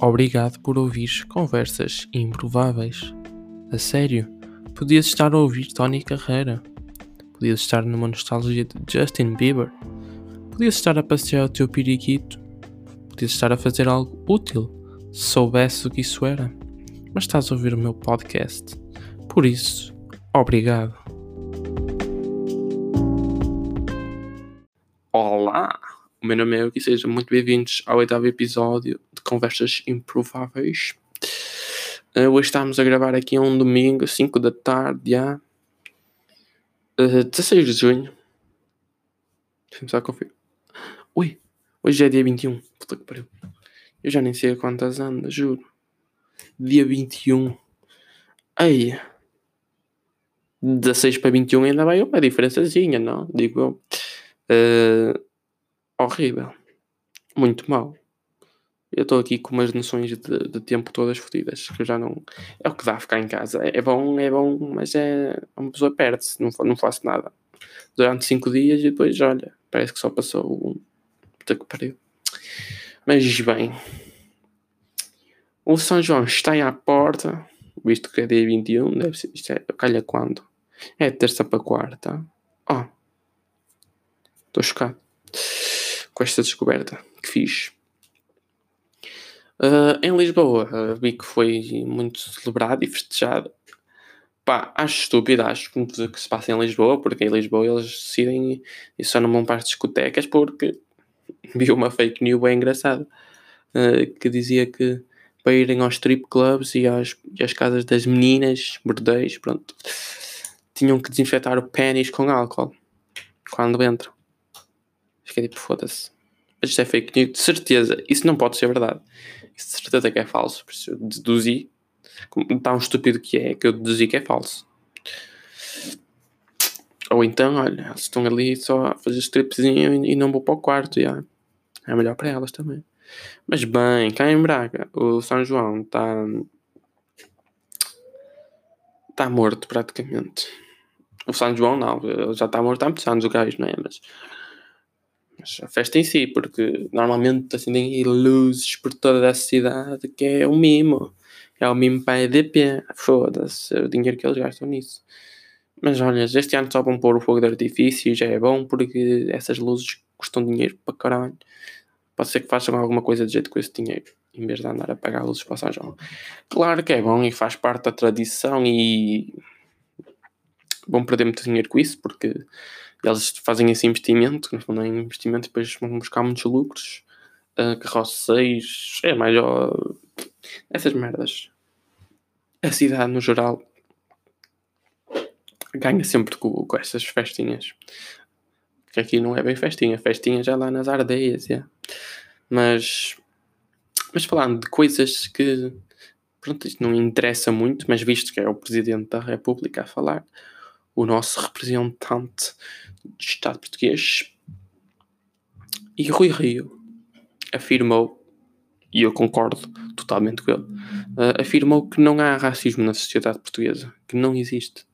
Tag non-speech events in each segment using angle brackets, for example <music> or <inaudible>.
Obrigado por ouvir conversas improváveis. A sério, podias estar a ouvir Tony Carreira. Podias estar numa nostalgia de Justin Bieber. Podias estar a passear o teu periquito. Podias estar a fazer algo útil, se soubesse o que isso era. Mas estás a ouvir o meu podcast. Por isso, obrigado. Olá! O meu nome é Euki e sejam muito bem-vindos ao oitavo episódio Conversas Improváveis. Uh, hoje estamos a gravar aqui a um domingo, 5 da tarde, já. Uh, 16 de junho. Deixa-me só conferir. Ui, hoje é dia 21. Puta que pariu. Eu já nem sei a quantas andas, juro. Dia 21. Ei. 16 para 21 ainda vai uma diferençazinha, não? Digo eu. Uh, horrível. Muito mal. Eu estou aqui com umas noções de, de, tempo todas fodidas. Que eu já não. É o que dá ficar em casa. É, é bom, é bom, mas é. Uma pessoa perde-se. Não, não faço nada. Durante 5 dias e depois, olha, parece que só passou um. Puta que pariu. Mas bem. O São João está à porta. Visto que é dia 21, deve ser. Isto é. Calha quando? É terça para quarta. Oh. Estou chocado com esta descoberta que fiz. Uh, em Lisboa, uh, vi que foi muito celebrado e festejado. Pá, acho estúpido, acho que tudo que se passa em Lisboa, porque em Lisboa eles decidem e só não vão para as discotecas porque <laughs> vi uma fake news bem engraçada uh, que dizia que para irem aos strip clubs e às, e às casas das meninas, bordéis, pronto, tinham que desinfetar o pênis com álcool quando entram. Fiquei tipo, foda-se. Mas isto é fake news, de certeza. Isso não pode ser verdade. Isso de certeza que é falso. Por isso eu deduzi, tão estúpido que é, que eu deduzi que é falso. Ou então, olha, elas estão ali só a fazer stripzinho e não vou para o quarto. Já. É melhor para elas também. Mas bem, cá em Braga, o São João está. Está morto praticamente. O São João não, já está morto há muitos anos, o gajo, não é? Mas mas a festa em si, porque normalmente acendem luzes por toda a cidade, que é um mimo. É o mimo para a EDP. Foda-se, o dinheiro que eles gastam nisso. Mas olha, este ano só vão pôr o fogo de artifício e já é bom, porque essas luzes custam dinheiro para caralho. Pode ser que façam alguma coisa de jeito com esse dinheiro, em vez de andar a pagar luzes para São João. Claro que é bom e faz parte da tradição e vão perder muito dinheiro com isso, porque eles fazem esse investimento, no fundo é investimento, depois vão buscar muitos lucros, uh, carroceiros, é mais essas merdas. A cidade no geral ganha sempre com, com essas festinhas. Que aqui não é bem festinha, festinha já lá nas ardeias, yeah. mas mas falando de coisas que pronto, isto não interessa muito, mas visto que é o Presidente da República a falar, o nosso representante do Estado português. E Rui Rio afirmou, e eu concordo totalmente com ele, uh, afirmou que não há racismo na sociedade portuguesa, que não existe.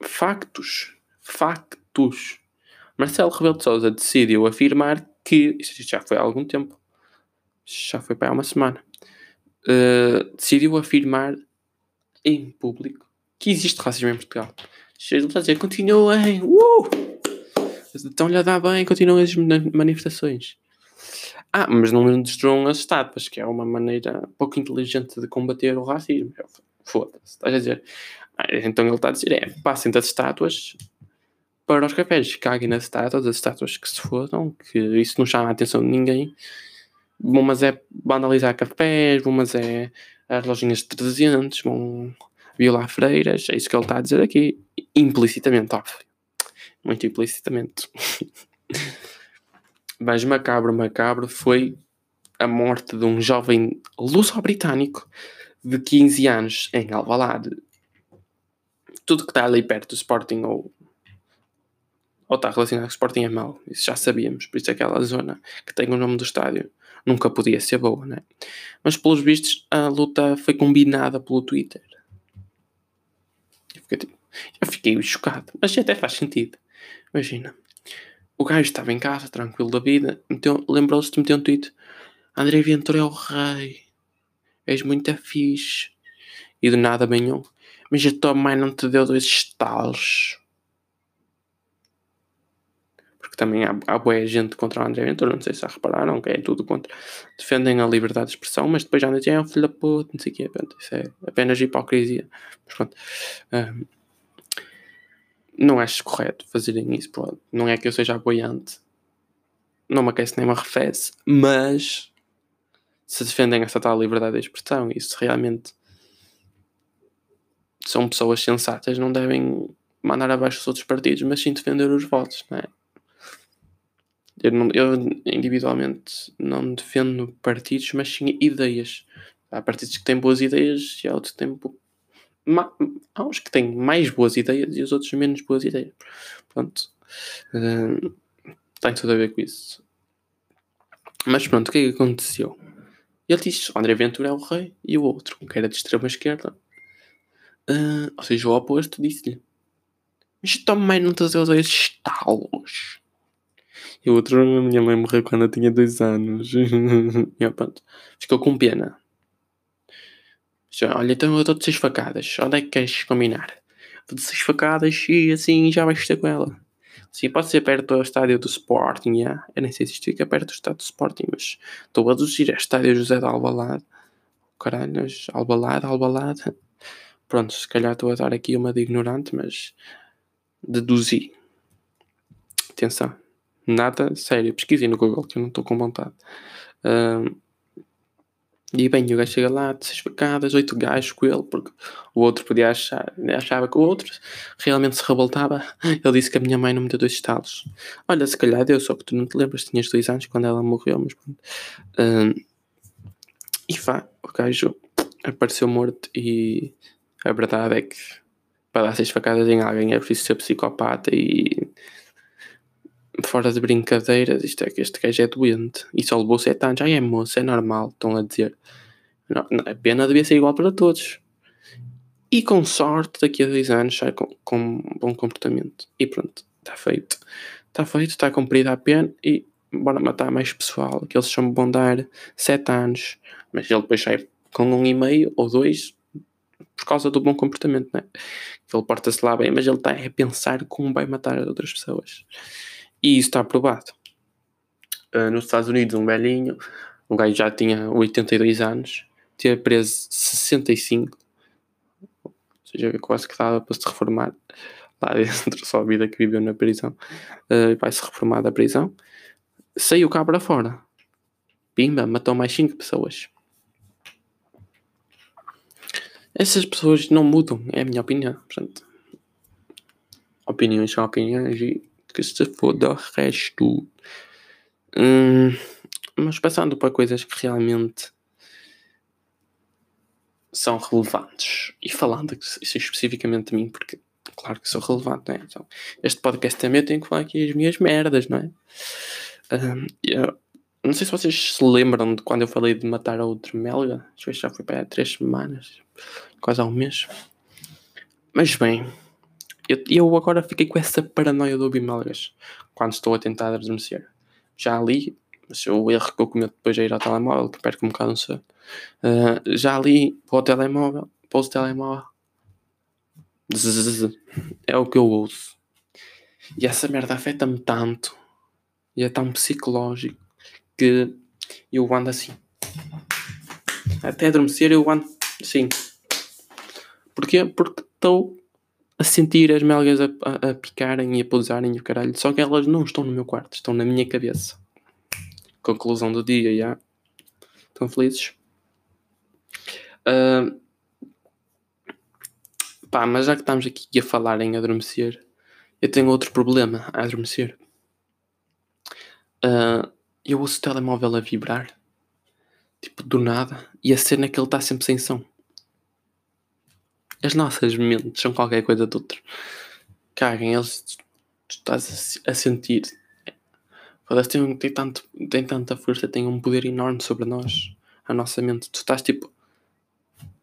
Factos. Factos. Marcelo Rebelo de Sousa decidiu afirmar que, isto já foi há algum tempo, já foi para há uma semana, uh, decidiu afirmar em público que existe racismo em Portugal. Chega a dizer, continuem, uh! Estão-lhe a dar bem, continuem as manifestações. Ah, mas não destruam as estátuas, que é uma maneira pouco inteligente de combater o racismo. Foda-se, estás a dizer. Ah, então ele está a dizer, é, passem das estátuas para os cafés, caguem nas estátuas, as estátuas que se fodam, que isso não chama a atenção de ninguém. Bom, mas é vandalizar cafés, bom, mas é as lojinhas de 300, bom, violar freiras, é isso que ele está a dizer aqui, implicitamente, óbvio. Muito implicitamente. <laughs> Mas macabro, macabro foi a morte de um jovem luso-britânico de 15 anos em Alvalade. Tudo que está ali perto do Sporting ou, ou está relacionado com o Sporting é mau, isso já sabíamos, por isso aquela zona que tem o nome do estádio nunca podia ser boa, né? Mas pelos vistos a luta foi combinada pelo Twitter fiquei, tipo, eu fiquei chocado, mas até faz sentido. Imagina, o gajo estava em casa, tranquilo da vida, lembrou-se de meter um tweet. André Ventura é o rei. És muito fixe. E do nada um. Mas a tua mãe não te deu dois estalos. Porque também há, há boa gente contra o André Ventura. Não sei se já repararam, que é tudo contra. Defendem a liberdade de expressão, mas depois já não dizem, é um filho da puta, não sei o quê. Pronto, isso é apenas hipocrisia. Mas pronto. Um, não acho correto fazerem isso. Pronto. Não é que eu seja apoiante. Não me aquece nem me arrefece. Mas se defendem essa tal liberdade de expressão se realmente são pessoas sensatas, não devem mandar abaixo os outros partidos, mas sim defender os votos, não é? Eu, não, eu individualmente não defendo partidos, mas sim ideias. Há partidos que têm boas ideias e há outros que têm. Há uns que têm mais boas ideias e os outros menos boas ideias. Pronto. Uh, tem tudo a ver com isso. Mas pronto, o que é que aconteceu? Ele disse: André Ventura é o rei e o outro, que era de extrema esquerda, uh, ou seja, o oposto, disse-lhe: Mas também não deu dois estalos. E o outro, a minha mãe morreu quando eu tinha dois anos. <laughs> e pronto, ficou com pena. Olha, então eu dou-te seis facadas. Onde é que queres combinar? Dou-te seis facadas e assim já vais ter com ela. Sim, pode ser perto do estádio do Sporting, yeah. eu nem sei se isto fica perto do estádio do Sporting, mas estou a deduzir, é estádio José de Albalade. Caralho, Albalade, Albalade. Pronto, se calhar estou a dar aqui uma de ignorante, mas deduzi. Atenção, nada sério, pesquisei no Google que eu não estou com vontade. Uh, e bem, o gajo chega lá, de seis facadas, oito gajos com ele, porque o outro podia achar, achava que o outro realmente se revoltava. Ele disse que a minha mãe não me deu dois estalos. Olha, se calhar deu, só que tu não te lembras, tinhas dois anos quando ela morreu, mas pronto. Um, e vá, o gajo apareceu morto e a verdade é que para dar seis facadas em alguém é preciso ser psicopata e fora de brincadeiras, isto é que este gajo é doente e só levou 7 anos, já é moço, é normal, estão a dizer. Não, a pena devia ser igual para todos. E com sorte, daqui a 2 anos sai com, com bom comportamento. E pronto, está feito. Está feito, está cumprida a pena e bora matar mais pessoal, que eles só vão dar 7 anos, mas ele depois sai com um e meio ou dois por causa do bom comportamento, não é? Ele porta-se lá bem, mas ele está a pensar como vai matar outras pessoas. E isso está aprovado. Uh, nos Estados Unidos, um velhinho, um gajo já tinha 82 anos, teve preso 65, ou seja, quase que dava para se reformar lá <laughs> dentro, só a vida que viveu na prisão, uh, vai-se reformar da prisão. Saiu cá para fora. Pimba, matou mais 5 pessoas. Essas pessoas não mudam, é a minha opinião. Portanto, opiniões são opiniões e que se foda o resto. Hum, mas passando para coisas que realmente são relevantes e falando especificamente de mim, porque claro que sou relevante, não é? Então, este podcast também eu tenho que falar aqui as minhas merdas, não é? Um, eu, não sei se vocês se lembram de quando eu falei de matar a outro melga, acho que já foi para três semanas, quase há um mês. Mas bem, eu, eu agora fiquei com essa paranoia do ouvir melgas quando estou a tentar adormecer. Já li, mas o erro que eu cometo depois é ir ao telemóvel, que perco um bocado no sono. Uh, já li para o telemóvel, pouso o telemóvel. Zzz, é o que eu ouço. E essa merda afeta-me tanto e é tão psicológico que eu ando assim. Até adormecer eu ando assim. Porquê? Porque estou a sentir as melgas a, a, a, picarem e a pousarem e o caralho. Só que elas não estão no meu quarto, estão na minha cabeça. Conclusão do dia, já. Estão felizes? Uh, pá, mas já que estamos aqui a falar em adormecer, eu tenho outro problema a adormecer. Uh, eu ouço o telemóvel a vibrar, tipo do nada, e a cena é que ele está sempre sem som. As nossas mentes são qualquer coisa de outro. Caguem, eles tu estás a, sentir. Foda-se, tem, tem, tanto, tem tanta força, tem um poder enorme sobre nós, a nossa mente. Tu estás tipo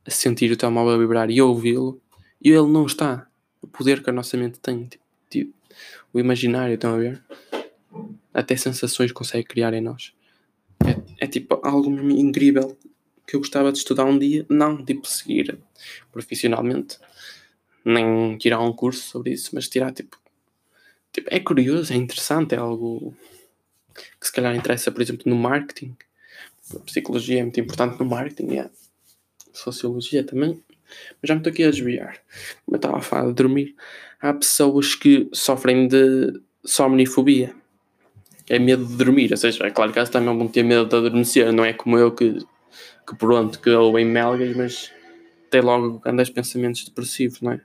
a sentir o teu móvel vibrar e ouvi-lo, e ele não está. O poder que a nossa mente tem, tipo, tipo, o imaginário, estão a ver? Até sensações consegue criar em nós. É, é tipo algo incrível que eu gostava de estudar um dia, não tipo seguir profissionalmente, nem tirar um curso sobre isso, mas tirar tipo, tipo é curioso, é interessante, é algo que se calhar interessa, por exemplo, no marketing. A psicologia é muito importante no marketing, é. sociologia também. Mas já me estou aqui a desviar. Como eu estava a falar de dormir, há pessoas que sofrem de somnifobia. É medo de dormir, ou seja, é claro que elas também vão ter medo de adormecer, não é como eu que, que pronto, que eu em melgas, mas tem logo grandes pensamentos depressivos, não é?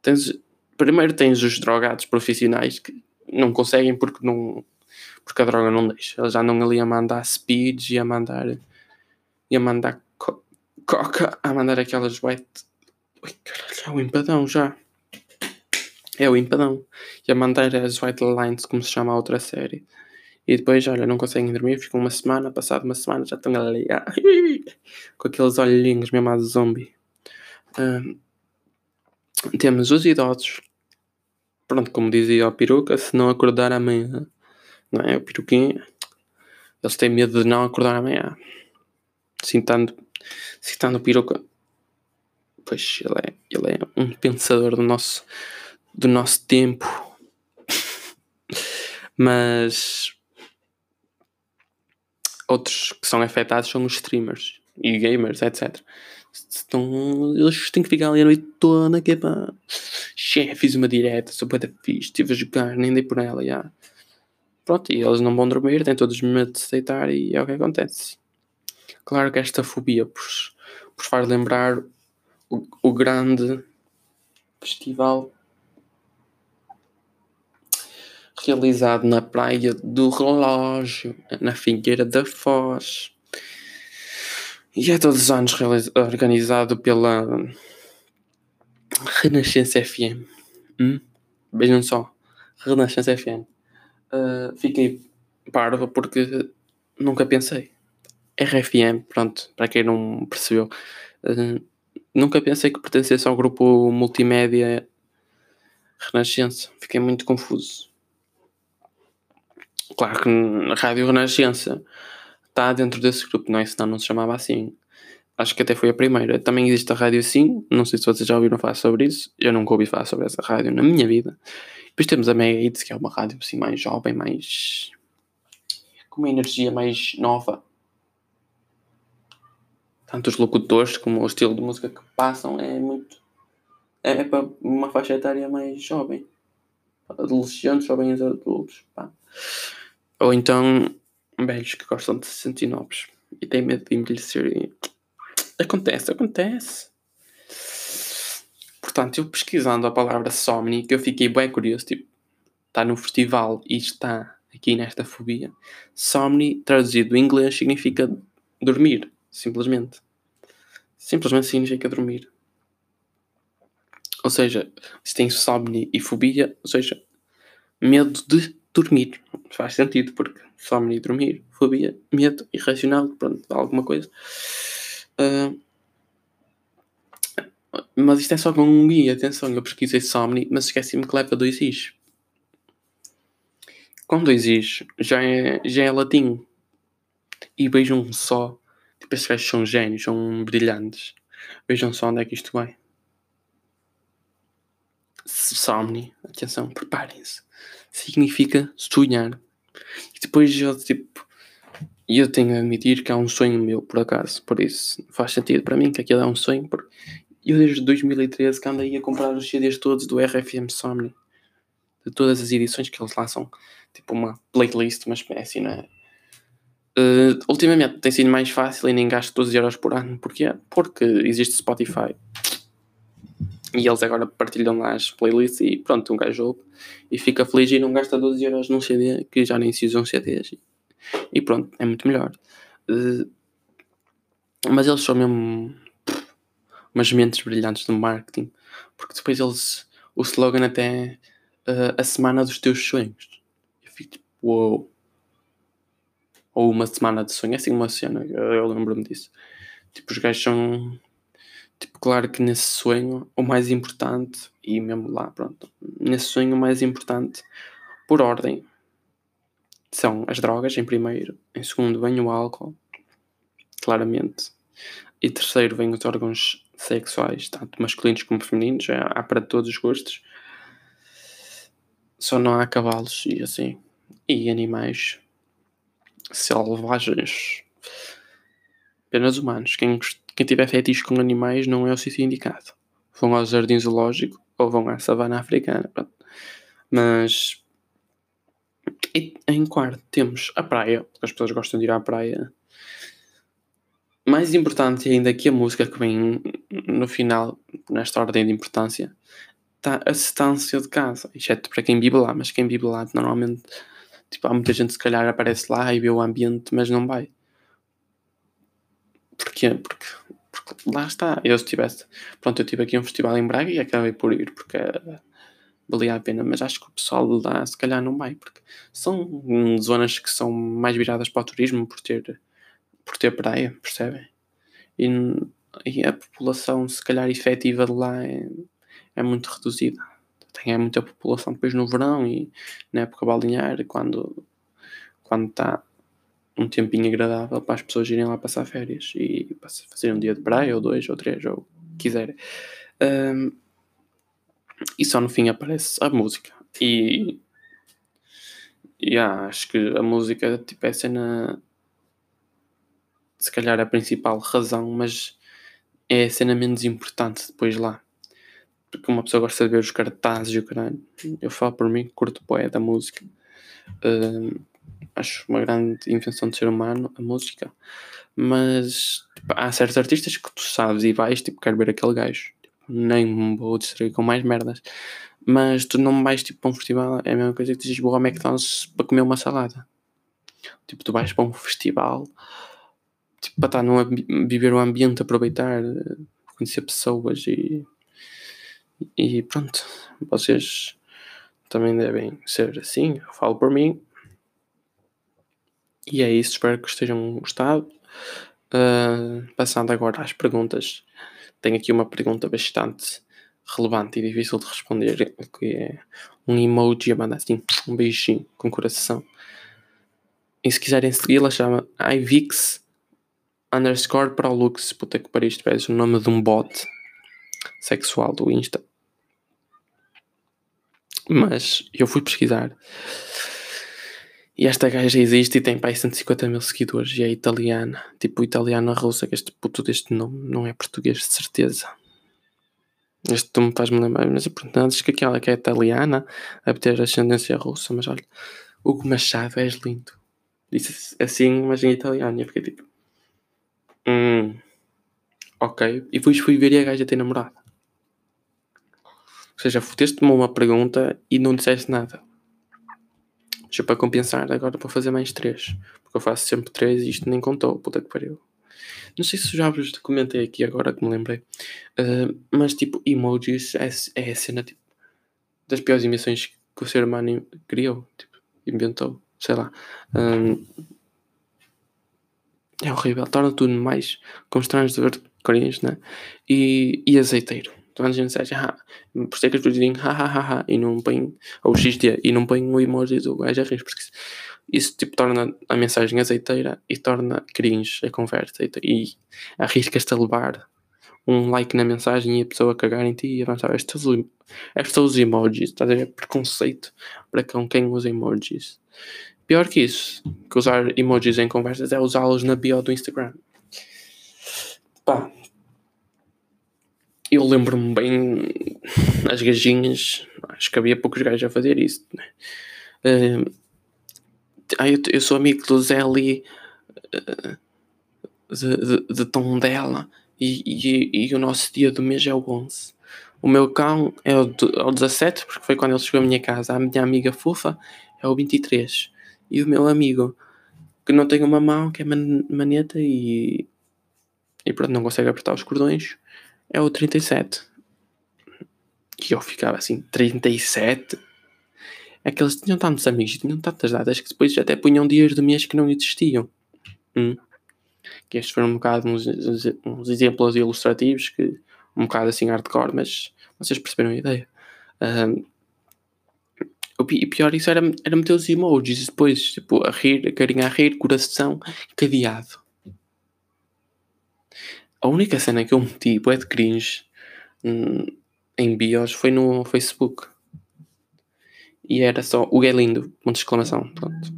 Tens, primeiro tens os drogados profissionais que não conseguem porque não porque a droga não deixa. Eles já andam ali a mandar speeds e a mandar e a mandar co coca, a mandar aquelas white. Ui, caralho, é o empadão já. É o empadão. E a mandar as white lines, como se chama a outra série. E depois, olha, não conseguem dormir, ficam uma semana, passado uma semana já estão ali ah, <laughs> com aqueles olhinhos mesmo a zombie. Um, temos os idosos. Pronto, como dizia o peruca, se não acordar amanhã não é? O peruquinho, eles têm medo de não acordar amanhã. Citando, citando o peruca, pois ele é, ele é um pensador do nosso, do nosso tempo. <laughs> Mas outros que são afetados são os streamers e gamers, etc. Então, eles têm que ficar ali a noite toda, que é pá. Chefe, fiz uma direta, sou da fixe, estive a jogar, nem dei por ela, já. Pronto, e eles não vão dormir, têm todos medo de se deitar e é o que acontece. Claro que esta fobia por, por faz lembrar o, o grande festival realizado na praia do relógio, na Figueira da Foz. E é todos os anos organizado pela Renascença FM. Hum? Vejam só, Renascença FM. Uh, fiquei parvo porque nunca pensei. RFM, pronto, para quem não percebeu, uh, nunca pensei que pertencesse ao grupo multimédia Renascença. Fiquei muito confuso. Claro que a Rádio Renascença está dentro desse grupo, não é? Senão não se chamava assim. Acho que até foi a primeira. Também existe a Rádio Sim, não sei se vocês já ouviram falar sobre isso. Eu nunca ouvi falar sobre essa rádio na minha vida. Depois temos a Mega Hits, que é uma rádio assim mais jovem, mais. com uma energia mais nova. Tanto os locutores como o estilo de música que passam é muito. é para uma faixa etária mais jovem. Adolescentes, jovens adultos. Pá. Ou então velhos que gostam de se sentir novos e têm medo de envelhecer. Acontece, acontece. Portanto, eu pesquisando a palavra somni, que eu fiquei bem curioso, tipo, está no festival e está aqui nesta fobia. Somni, traduzido do inglês, significa dormir, simplesmente. Simplesmente significa dormir. Ou seja, se tem somni e fobia, ou seja, medo de dormir. Faz sentido, porque somni e dormir, fobia, medo irracional, pronto, alguma coisa. Uh, mas isto é só com um i, atenção, eu pesquisei Somni, mas esqueci-me que leva dois i's. Com dois i's já é, já é latim. E vejam só, tipo, estes gajos são gênios, são brilhantes. Vejam só onde é que isto vai. Somni, atenção, preparem-se. Significa sonhar. E depois eu, tipo, eu tenho a admitir que é um sonho meu, por acaso. Por isso faz sentido para mim que aquilo é um sonho. Porque eu desde 2013 que andei a comprar os CDs todos do RFM Somni. De todas as edições que eles lançam. Tipo uma playlist, uma espécie, não é? Uh, ultimamente tem sido mais fácil e nem gasto 12 euros por ano. Porquê? Porque existe Spotify. E eles agora partilham lá as playlists e pronto, um gajo ouve e fica feliz e não gasta 12 euros num CD que já nem se usam CDs. E pronto, é muito melhor. Uh, mas eles são mesmo umas mentes brilhantes do marketing, porque depois eles, o slogan até é uh, a semana dos teus sonhos. Eu fico tipo. Wow. Ou uma semana de sonho, é assim uma cena, eu, eu lembro-me disso. Tipo, os gajos são. Tipo, claro que nesse sonho, o mais importante, e mesmo lá, pronto, nesse sonho, o mais importante, por ordem, são as drogas, em primeiro, em segundo, vem o álcool, claramente. E terceiro vem os órgãos sexuais, tanto masculinos como femininos, já há para todos os gostos. Só não há cavalos e assim. E animais selvagens. Apenas humanos. Quem, quem tiver fetiche com animais não é o sítio indicado. Vão ao jardim zoológico ou vão à savana africana. Pronto. Mas em quarto temos a praia, porque as pessoas gostam de ir à praia. Mais importante ainda que a música que vem no final, nesta ordem de importância, está a distância de casa, exceto para quem vive lá, mas quem vive lá normalmente, tipo, há muita gente se calhar aparece lá e vê o ambiente, mas não vai. Porquê? Porque, porque lá está, eu se tivesse, pronto, eu tive aqui um festival em Braga e acabei por ir, porque valia a pena, mas acho que o pessoal lá se calhar não vai, porque são zonas que são mais viradas para o turismo por ter, por ter praia, percebem? E, e a população, se calhar, efetiva de lá é, é muito reduzida. Tem é muita população depois no verão e na época balnear, quando quando está um tempinho agradável para as pessoas irem lá passar férias e fazer um dia de praia, ou dois, ou três, ou quiserem. Um, e só no fim aparece a música. E, e ah, acho que a música tipo, é a cena, se calhar a principal razão, mas é a cena menos importante depois lá. Porque uma pessoa gosta de ver os cartazes e o caralho. Eu falo por mim, curto poé da música. Uh, acho uma grande invenção de ser humano, a música. Mas tipo, há certos artistas que tu sabes e vais, tipo, quero ver aquele gajo nem me vou distrair com mais merdas. Mas tu não vais tipo para um festival, é a mesma coisa que dizes vou ao McDonald's para comer uma salada. Tipo, tu vais para um festival tipo, para estar no, viver o ambiente, aproveitar, conhecer pessoas e, e pronto. Vocês também devem ser assim, eu falo por mim. E é isso, espero que estejam gostado. Uh, passando agora às perguntas tenho aqui uma pergunta bastante relevante e difícil de responder, que é um emoji a mandar assim, um beijinho com coração. E se quiserem segui-la, chama iVix underscore Prolux. Puta que pariu, parece o nome de um bot sexual do Insta. Mas eu fui pesquisar e esta gaja existe e tem pai 150 mil seguidores e é italiana. Tipo italiana russa, que este puto deste nome não é português de certeza. Este nome faz-me lembrar, mas pronto, diz que aquela que é italiana deve ter ascendência russa, mas olha, Hugo Machado, és lindo. Disse assim, mas em italiano. E eu fiquei tipo, hum, ok. E depois fui ver e a gaja tem namorada. Ou seja, foteste-me uma pergunta e não disseste nada. Já para compensar, agora vou fazer mais 3. Porque eu faço sempre 3 e isto nem contou, puta que pariu. Não sei se já vos comentei aqui agora que me lembrei. Uh, mas tipo, emojis é, é a cena tipo, das piores invenções que o ser humano criou. Tipo, inventou. Sei lá. Um, é horrível. Torna tudo mais constrangedor, cringe, né? E, e azeiteiro. Então a gente ah, por isso é que as pessoas dizem ha ha ha ha e não põem, ou XD, e não põem o emoji do gajo a rir, porque isso tipo torna a mensagem azeiteira e torna cringe a conversa e arriscas-te a levar um like na mensagem e a pessoa cagar em ti e avançar. Estes estes são os emojis, estás a ver? Preconceito para com quem usa emojis. Pior que isso, que usar emojis em conversas é usá-los na bio do Instagram. Pá, eu lembro-me bem as gajinhas, acho que havia poucos gajos a fazer isso. Né? Uh, eu, eu, sou amigo do Zeli uh, de, de, de tom dela e, e, e, o nosso dia do mês é o 11. O meu cão é o, é o 17, porque foi quando ele chegou à minha casa. A minha amiga fofa é o 23. E o meu amigo, que não tem uma mão, que é man, maneta e, e pronto, não consegue apertar os cordões, é o 37. E eu ficava assim, 37? É que eles tinham tantos amigos, tinham tantas datas que depois até punham dias do mês que não existiam. Hum. Que estes foram um bocado uns, uns, exemplos ilustrativos, que um bocado assim hardcore, mas vocês perceberam a ideia. Um, e pior isso era, era meter os emojis depois, tipo, a rir, a carinha a rir, coração, cadeado. A única cena que eu meti, bué de cringe, hum, em bios foi no Facebook. E era só o é lindo, ponto de exclamação. Pronto.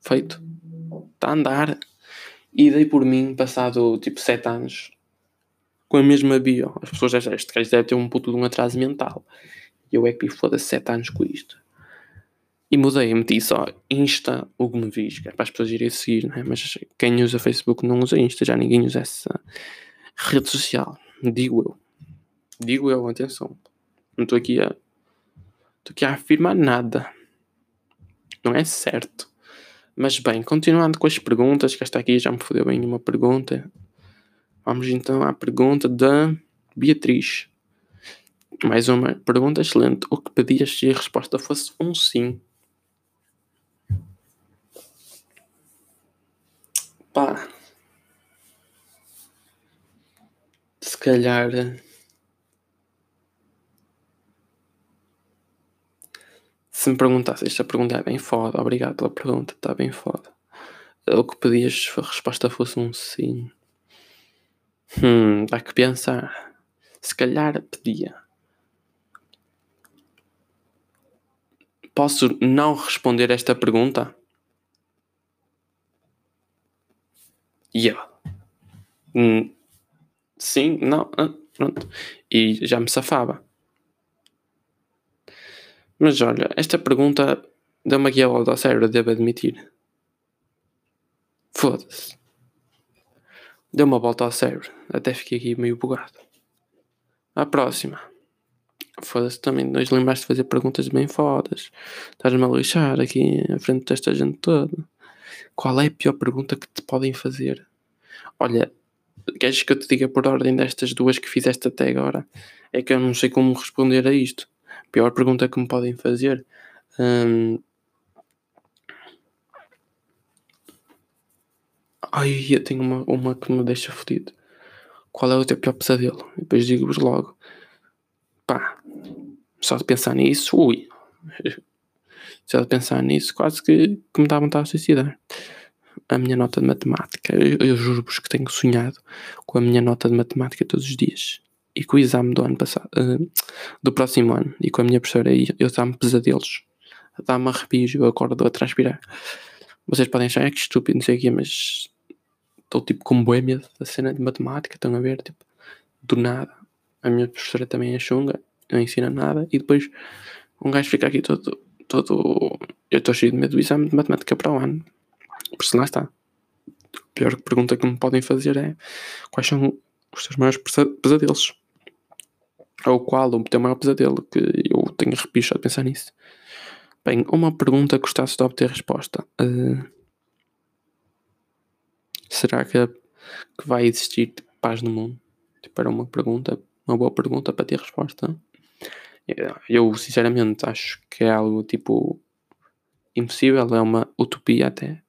Feito. Está a andar. E dei por mim, passado tipo 7 anos, com a mesma bio. As pessoas já este gajo deve ter um puto de um atraso mental. E eu é que foda-se 7 anos com isto. E mudei, meti só Insta, o que me vis, que é para as pessoas irem seguir, né? mas quem usa Facebook não usa Insta, já ninguém usa essa rede social. Digo eu. Digo eu, atenção. Não estou aqui a. Estou aqui a afirmar nada. Não é certo. Mas bem, continuando com as perguntas, que esta aqui já me fodeu bem uma pergunta. Vamos então à pergunta da Beatriz. Mais uma pergunta excelente. O que pedias se a resposta fosse um sim? Pá. Se calhar. Se me perguntasse, esta pergunta é bem foda, obrigado pela pergunta, está bem foda. O que pedias a resposta fosse um sim? Hum, dá que pensar. Se calhar pedia. Posso não responder esta pergunta? Yeah. Hum, sim, não, ah, pronto. E já me safava. Mas olha, esta pergunta deu-me aqui a volta ao cérebro, devo admitir. Foda-se. Deu uma volta ao cérebro. Até fiquei aqui meio bugado. À próxima. Foda-se também, dois lembraste de fazer perguntas bem fodas. Estás-me a lixar aqui à frente desta gente toda. Qual é a pior pergunta que te podem fazer? Olha, queres que eu te diga por ordem destas duas que fizeste até agora? É que eu não sei como responder a isto. A pior pergunta que me podem fazer. Hum... Ai, eu tenho uma, uma que me deixa fodido. Qual é o teu pior pesadelo? E depois digo-vos logo. Pá, só de pensar nisso, ui. <laughs> Só de pensar nisso, quase que, que me dá vontade de suicidar. A minha nota de matemática. Eu, eu juro-vos que tenho sonhado com a minha nota de matemática todos os dias. E com o exame do ano passado, uh, do próximo ano. E com a minha professora aí, eu dá-me pesadelos. Dá-me arrepios e eu acordo a transpirar. Vocês podem achar é que estúpido, não sei o quê, mas estou tipo com boêmia da cena de matemática, estão a ver? Tipo, do nada. A minha professora também é chunga, não ensina nada. E depois um gajo fica aqui todo todo. Eu estou cheio de medo do exame de matemática para o ano. Por isso lá está. A pior pergunta que me podem fazer é quais são os teus maiores pesadelos? Ou qual o teu maior pesadelo? Que eu tenho arrepios a pensar nisso. Bem, uma pergunta que gostasses de obter resposta. Uh, será que, que vai existir paz no mundo? Tipo, era uma pergunta, uma boa pergunta para ter resposta. Eu, sinceramente, acho que é algo tipo impossível, é uma utopia até,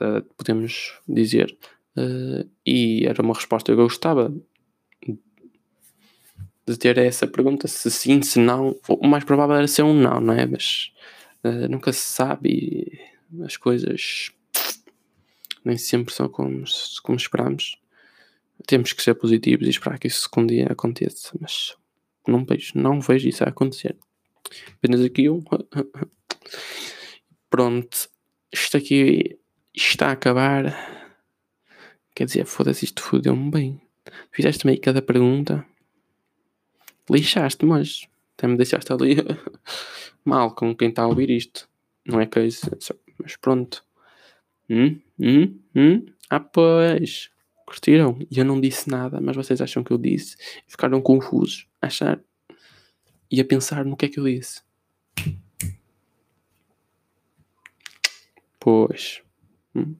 uh, podemos dizer. Uh, e era uma resposta que eu gostava de ter essa pergunta, se sim, se não. O mais provável era ser um não, não é? Mas uh, nunca se sabe e as coisas nem sempre são como, como esperamos. Temos que ser positivos e esperar que isso um dia aconteça, mas não vejo, não vejo isso a acontecer. Apenas aqui um. <laughs> Pronto. Isto aqui está a acabar. Quer dizer, foda-se, isto fodeu-me bem. Fizeste meio cada pergunta. Lixaste, mas até me deixaste ali <laughs> mal com quem está a ouvir isto. Não é que é mas pronto. Hum? Hum? Hum? Ah, pois. Curtiram? E eu não disse nada, mas vocês acham que eu disse ficaram confusos a achar e a pensar no que é que eu disse. Pois. Hum,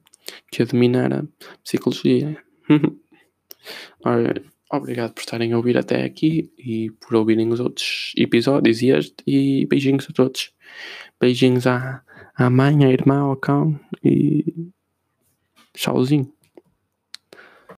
que a psicologia. <laughs> Ora, obrigado por estarem a ouvir até aqui e por ouvirem os outros episódios e este. E beijinhos a todos. Beijinhos à, à mãe, à irmã, ao cão e. Tchauzinho.